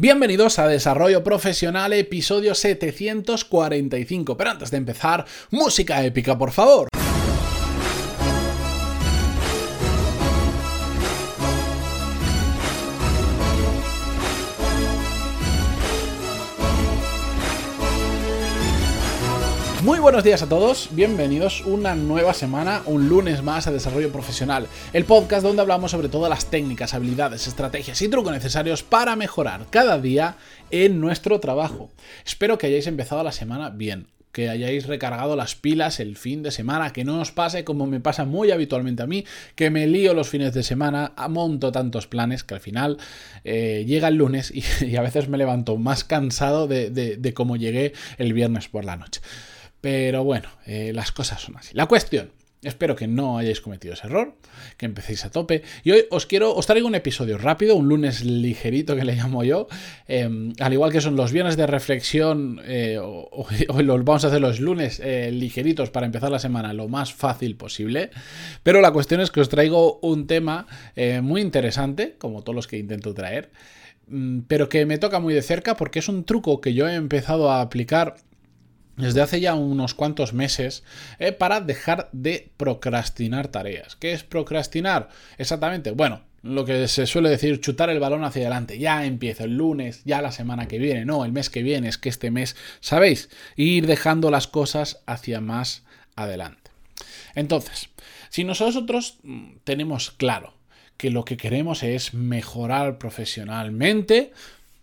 Bienvenidos a Desarrollo Profesional, episodio 745. Pero antes de empezar, música épica, por favor. Muy buenos días a todos, bienvenidos una nueva semana, un lunes más a Desarrollo Profesional, el podcast donde hablamos sobre todas las técnicas, habilidades, estrategias y trucos necesarios para mejorar cada día en nuestro trabajo. Espero que hayáis empezado la semana bien, que hayáis recargado las pilas el fin de semana, que no os pase como me pasa muy habitualmente a mí, que me lío los fines de semana, monto tantos planes que al final eh, llega el lunes y, a veces me levanto más cansado de, de cómo llegué el viernes por la noche. Pero bueno, eh, las cosas son así. La cuestión, espero que no hayáis cometido ese error, que empecéis a tope. Y hoy os quiero, os traigo un episodio rápido, un lunes ligerito que le llamo yo. Em, al igual que son los viernes de reflexión, eh, hoy los vamos a hacer los lunes eh, ligeritos para empezar la semana lo más fácil posible. Pero la cuestión es que os traigo un tema muy interesante, como todos los que intento traer. Mm, pero que me toca muy de cerca porque es un truco que yo he empezado a aplicar desde hace ya unos cuantos meses eh, para dejar de procrastinar tareas. ¿Qué es procrastinar? Exactamente, bueno, lo que se suele decir, chutar el balón hacia adelante. Ya empiezo el lunes, ya la semana que viene, no, el mes que viene, es que este mes, ¿sabéis? Ir dejando las cosas hacia más adelante. Entonces, si nosotros mm, tenemos claro que lo que queremos es mejorar profesionalmente,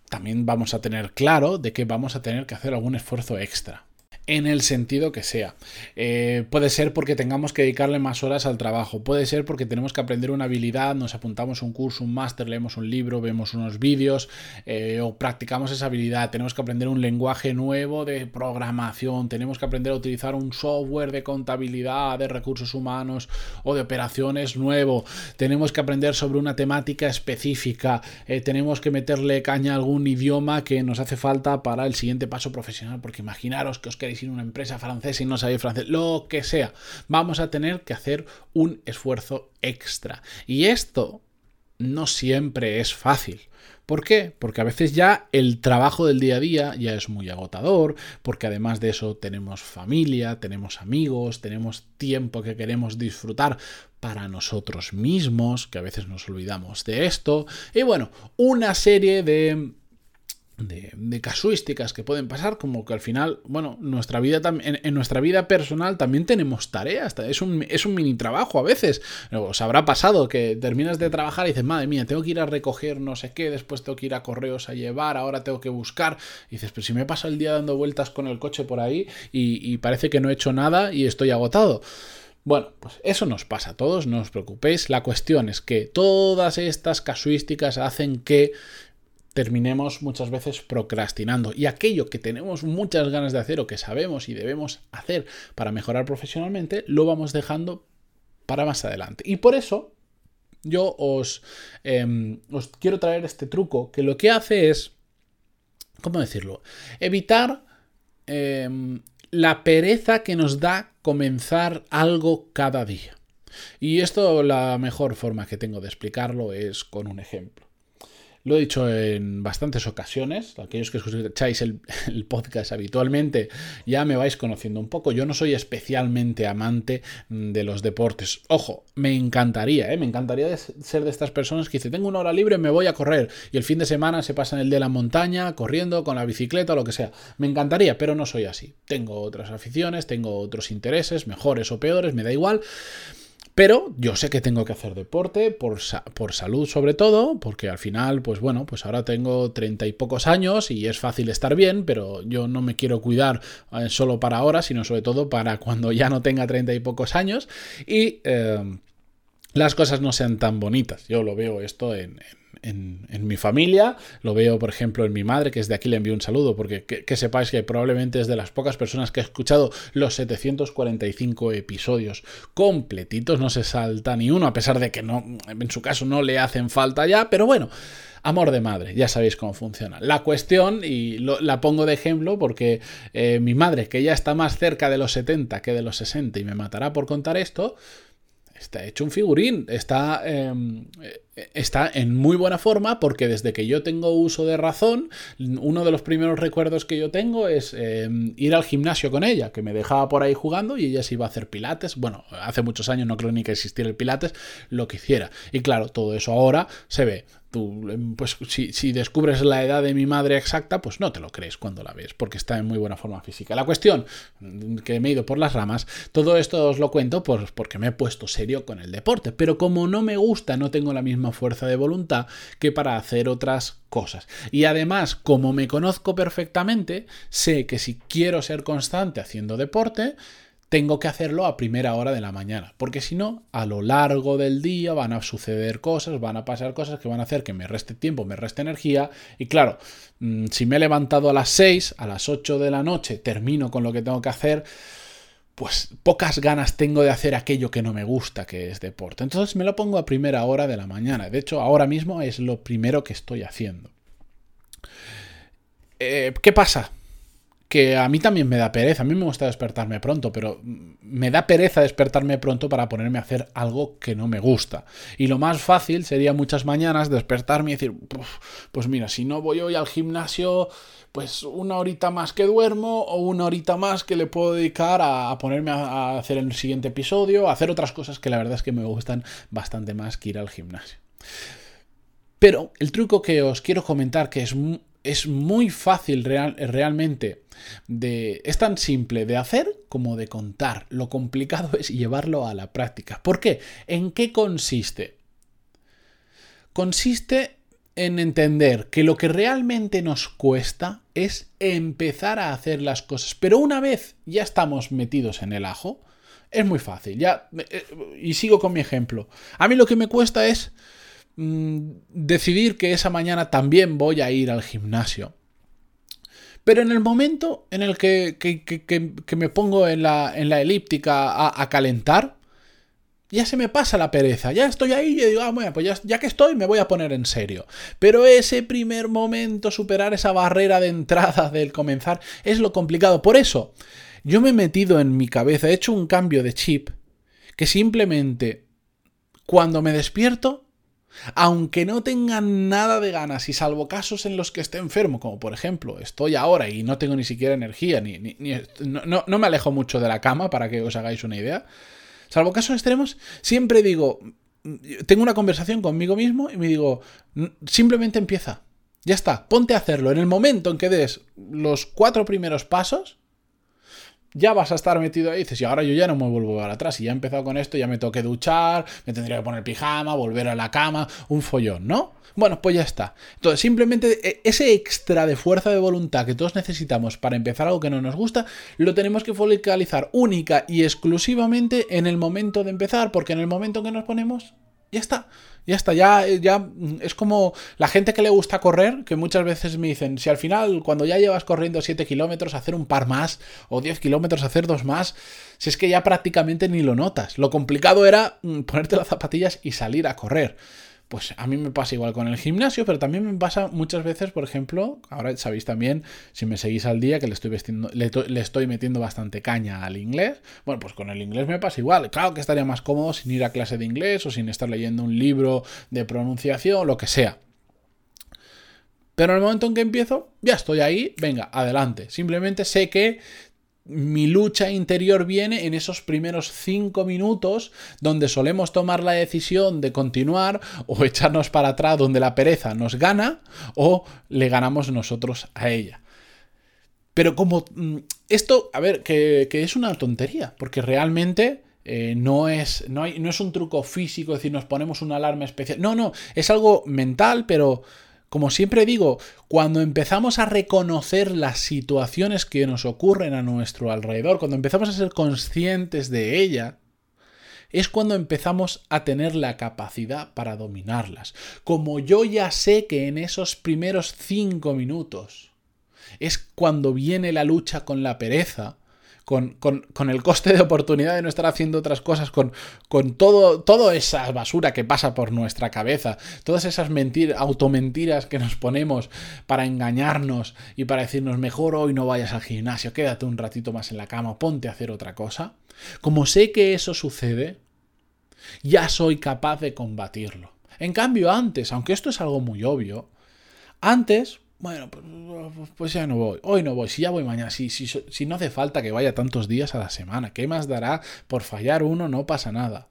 también vamos a tener claro de que vamos a tener que hacer algún esfuerzo extra en el sentido que sea. Eh, puede ser porque tengamos que dedicarle más horas al trabajo, puede ser porque tenemos que aprender una habilidad, nos apuntamos un curso, un máster, leemos un libro, vemos unos vídeos eh, o practicamos esa habilidad, tenemos que aprender un lenguaje nuevo de programación, tenemos que aprender a utilizar un software de contabilidad, de recursos humanos o de operaciones nuevo, tenemos que aprender sobre una temática específica, eh, tenemos que meterle caña a algún idioma que nos hace falta para el siguiente paso profesional, porque imaginaros que os queréis ir a una empresa francesa y no sabéis francés, lo que sea, vamos a tener que hacer un esfuerzo extra. Y esto no siempre es fácil. ¿Por qué? Porque a veces ya el trabajo del día a día ya es muy agotador, porque además de eso tenemos familia, tenemos amigos, tenemos tiempo que queremos disfrutar para nosotros mismos, que a veces nos olvidamos de esto, y bueno, una serie de de, casuísticas que pueden pasar, como que al final, bueno, nuestra vida en, en, nuestra vida personal también tenemos tareas, es un, es un mini trabajo a veces. Os habrá pasado que terminas de trabajar y dices, madre mía, tengo que ir a recoger no sé qué, después tengo que ir a correos a llevar, ahora tengo que buscar. Y dices, pero si me paso el día dando vueltas con el coche por ahí y, y parece que no he hecho nada y estoy agotado. Bueno, pues eso nos pasa a todos, no os preocupéis. La cuestión es que todas estas casuísticas hacen que terminemos muchas veces procrastinando. Y aquello que tenemos muchas ganas de hacer o que sabemos y debemos hacer para mejorar profesionalmente, lo vamos dejando para más adelante. Y por eso yo os, em, os quiero traer este truco que lo que hace es, ¿cómo decirlo? Evitar em, la pereza que nos da comenzar algo cada día. Y esto la mejor forma que tengo de explicarlo es con un ejemplo. Lo he dicho en bastantes ocasiones, aquellos que escucháis el, podcast habitualmente ya me vais conociendo un poco. Yo no soy especialmente amante de los deportes. Ojo, me encantaría, ¿eh? me encantaría ser de estas personas que dicen, tengo una hora libre, me voy a correr y el fin de semana se pasa en el de la montaña, corriendo, con la bicicleta o lo que sea. Me encantaría, pero no soy así. Tengo otras aficiones, tengo otros intereses, mejores o peores, me da igual. Pero yo sé que tengo que hacer deporte por, por, salud sobre todo, porque al final, pues bueno, pues ahora tengo treinta y pocos años y es fácil estar bien, pero yo no me quiero cuidar eh, solo para ahora, sino sobre todo para cuando ya no tenga treinta y pocos años y eh, las cosas no sean tan bonitas. Yo lo veo esto en en, mi familia, lo veo por ejemplo en mi madre, que es de aquí le envío un saludo, porque que, sepáis que probablemente es de las pocas personas que ha escuchado los 745 episodios completitos, no se salta ni uno, a pesar de que no, en su caso no le hacen falta ya, pero bueno. Amor de madre, ya sabéis cómo funciona. La cuestión, y la pongo de ejemplo porque eh, mi madre, que ya está más cerca de los 70 que de los 60 y me matará por contar esto, está hecho un figurín, está, em, está en muy buena forma porque desde que yo tengo uso de razón, uno de los primeros recuerdos que yo tengo es em, ir al gimnasio con ella, que me dejaba por ahí jugando y ella se iba a hacer pilates. Bueno, hace muchos años no creo ni que existiera el pilates, lo que hiciera. Y claro, todo eso ahora se ve Em, pues si, descubres la edad de mi madre exacta, pues no te lo crees cuando la ves, porque está en muy buena forma física. La cuestión, mm, que me he ido por las ramas, todo esto os lo cuento porque me he puesto serio con el deporte, pero como no me gusta, no tengo la misma fuerza de voluntad que para hacer otras cosas. Y además, como me conozco perfectamente, sé que si quiero ser constante haciendo deporte, tengo que hacerlo a primera hora de la mañana, porque si no, a lo largo del día van a suceder cosas, van a pasar cosas que van a hacer que me reste tiempo, me reste energía, y claro, mm, si me he levantado a las 6, a las 8 de la noche, termino con lo que tengo que hacer, pues pocas ganas tengo de hacer aquello que no me gusta, que es deporte. Entonces me lo pongo a primera hora de la mañana. De hecho, ahora mismo es lo primero que estoy haciendo. Eh, ¿Qué pasa? Que a mí también me da pereza. A mí me gusta despertarme pronto, pero me da pereza despertarme pronto para ponerme a hacer algo que no me gusta. Y lo más fácil sería muchas mañanas despertarme y decir, pues mira, si no voy hoy al gimnasio, pues una horita más que duermo o una horita más que le puedo dedicar a, ponerme a, hacer el siguiente episodio, a hacer otras cosas que la verdad es que me gustan bastante más que ir al gimnasio. Pero el truco que os quiero comentar, que es es muy fácil realmente de es tan simple de hacer como de contar. Lo complicado es llevarlo a la práctica. ¿Por qué? ¿En qué consiste? Consiste en entender que lo que realmente nos cuesta es empezar a hacer las cosas. Pero una vez ya estamos metidos en el ajo, es muy fácil. Ya, eh, y sigo con mi ejemplo. A mí lo que me cuesta es Mm, decidir que esa mañana también voy a ir al gimnasio. Pero en el momento en el que, me pongo en la, en la elíptica a, calentar, ya se me pasa la pereza. Ya estoy ahí y digo, ah, bueno, pues ya, ya, que estoy, me voy a poner en serio. Pero ese primer momento, superar esa barrera de entrada del comenzar, es lo complicado. Por eso, yo me he metido en mi cabeza, he hecho un cambio de chip que simplemente cuando me despierto aunque no tenga nada de ganas y salvo casos en los que esté enfermo, como por ejemplo estoy ahora y no tengo ni siquiera energía, ni, no, no, me alejo mucho de la cama para que os hagáis una idea, salvo casos extremos, siempre digo, tengo una conversación conmigo mismo y me digo, simplemente empieza, ya está, ponte a hacerlo. En el momento en que des los cuatro primeros pasos, ya vas a estar metido ahí y dices, y ahora yo ya no me vuelvo para atrás, y ya he empezado con esto, ya me toqué duchar, me tendría que poner pijama, volver a la cama, un follón, ¿no? Bueno, pues ya está. Entonces, simplemente e, ese extra de fuerza de voluntad que todos necesitamos para empezar algo que no nos gusta, lo tenemos que focalizar única y exclusivamente en el momento de empezar, porque en el momento que nos ponemos, ya está. Ya está, ya, ya es como la gente que le gusta correr, que muchas veces me dicen, si al final, cuando ya llevas corriendo 7 kilómetros, hacer un par más, o 10 kilómetros, hacer dos más, si es que ya prácticamente ni lo notas. Lo complicado era mm, ponerte las zapatillas y salir a correr. Pues a mí me pasa igual con el gimnasio, pero también me pasa muchas veces, por ejemplo, ahora sabéis también, si me seguís al día, que le estoy, metiendo bastante caña al inglés. Bueno, pues con el inglés me pasa igual. Claro que estaría más cómodo sin ir a clase de inglés o sin estar leyendo un libro de pronunciación, lo que sea. Pero en el momento en que empiezo, ya estoy ahí, venga, adelante. Simplemente sé que mi lucha interior viene en esos primeros cinco minutos donde solemos tomar la decisión de continuar o echarnos para atrás donde la pereza nos gana o le ganamos nosotros a ella. Pero como mm, esto, a ver, que, es una tontería, porque realmente eh, no, es, no, hay, no es un truco físico, es decir, nos ponemos una alarma especial. No, no, es algo mental, pero como siempre digo, cuando empezamos a reconocer las situaciones que nos ocurren a nuestro alrededor, cuando empezamos a ser conscientes de ella, es cuando empezamos a tener la capacidad para dominarlas. Como yo ya sé que en esos primeros cinco minutos es cuando viene la lucha con la pereza, con, el coste de oportunidad de no estar haciendo otras cosas, con, con todo, toda esa basura que pasa por nuestra cabeza, todas esas mentiras, automentiras que nos ponemos para engañarnos y para decirnos mejor hoy no vayas al gimnasio, quédate un ratito más en la cama, ponte a hacer otra cosa. Como sé que eso sucede, Ya soy capaz de combatirlo. En cambio, antes, aunque esto es algo muy obvio, antes, bueno, pues, pues ya no voy. Hoy no voy. Si ya voy mañana. Si, si, si no hace falta que vaya tantos días a la semana. ¿Qué más dará? Por fallar uno no pasa nada.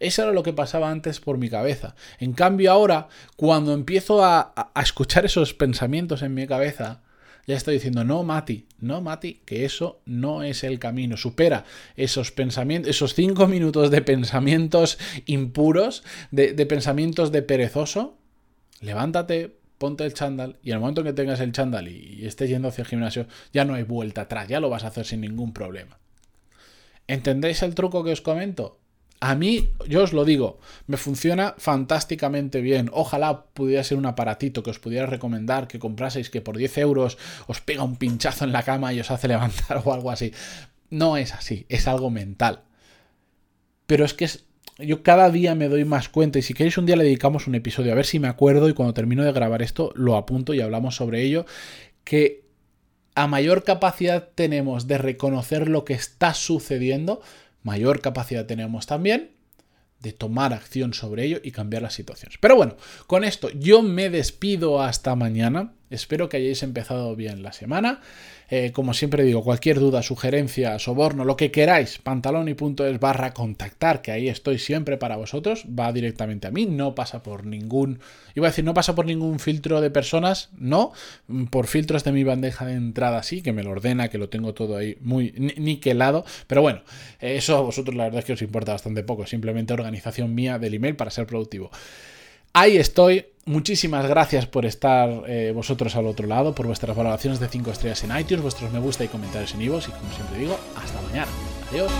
Eso era lo que pasaba antes por mi cabeza. En cambio ahora, cuando empiezo a, a, escuchar esos pensamientos en mi cabeza, ya estoy diciendo, no, Mati, no, Mati, que eso no es el camino. Supera esos pensamientos, esos cinco minutos de pensamientos impuros, de, de pensamientos de perezoso. Levántate, ponte el chándal y al momento en que tengas el chándal y, y estés yendo hacia el gimnasio, ya no hay vuelta atrás, ya lo vas a hacer sin ningún problema. ¿Entendéis el truco que os comento? A mí, yo os lo digo, me funciona fantásticamente bien. Ojalá pudiera ser un aparatito que os pudiera recomendar, que compraseis, que por 10 euros os pega un pinchazo en la cama y os hace levantar o algo así. No es así, es algo mental. Pero es que es, yo cada día me doy más cuenta y si queréis un día le dedicamos un episodio, a ver si me acuerdo y cuando termino de grabar esto lo apunto y hablamos sobre ello, que a mayor capacidad tenemos de reconocer lo que está sucediendo, mayor capacidad tenemos también de tomar acción sobre ello y cambiar las situaciones. Pero bueno, con esto yo me despido hasta mañana. Espero que hayáis empezado bien la semana. Eh, como siempre digo, cualquier duda, sugerencia, soborno, lo que queráis, pantaloni.es barra contactar, que ahí estoy siempre para vosotros, va directamente a mí, no pasa por ningún, iba a decir, no pasa por ningún filtro de personas, no, por filtros de mi bandeja de entrada sí, que me lo ordena, que lo tengo todo ahí muy niquelado, pero bueno, eso a vosotros la verdad es que os importa bastante poco, simplemente organización mía del email para ser productivo. Ahí estoy. Muchísimas gracias por estar eh, vosotros al otro lado, por vuestras valoraciones de 5 estrellas en iTunes, vuestros me gusta y comentarios en iVoox y como siempre digo, hasta mañana. Adiós.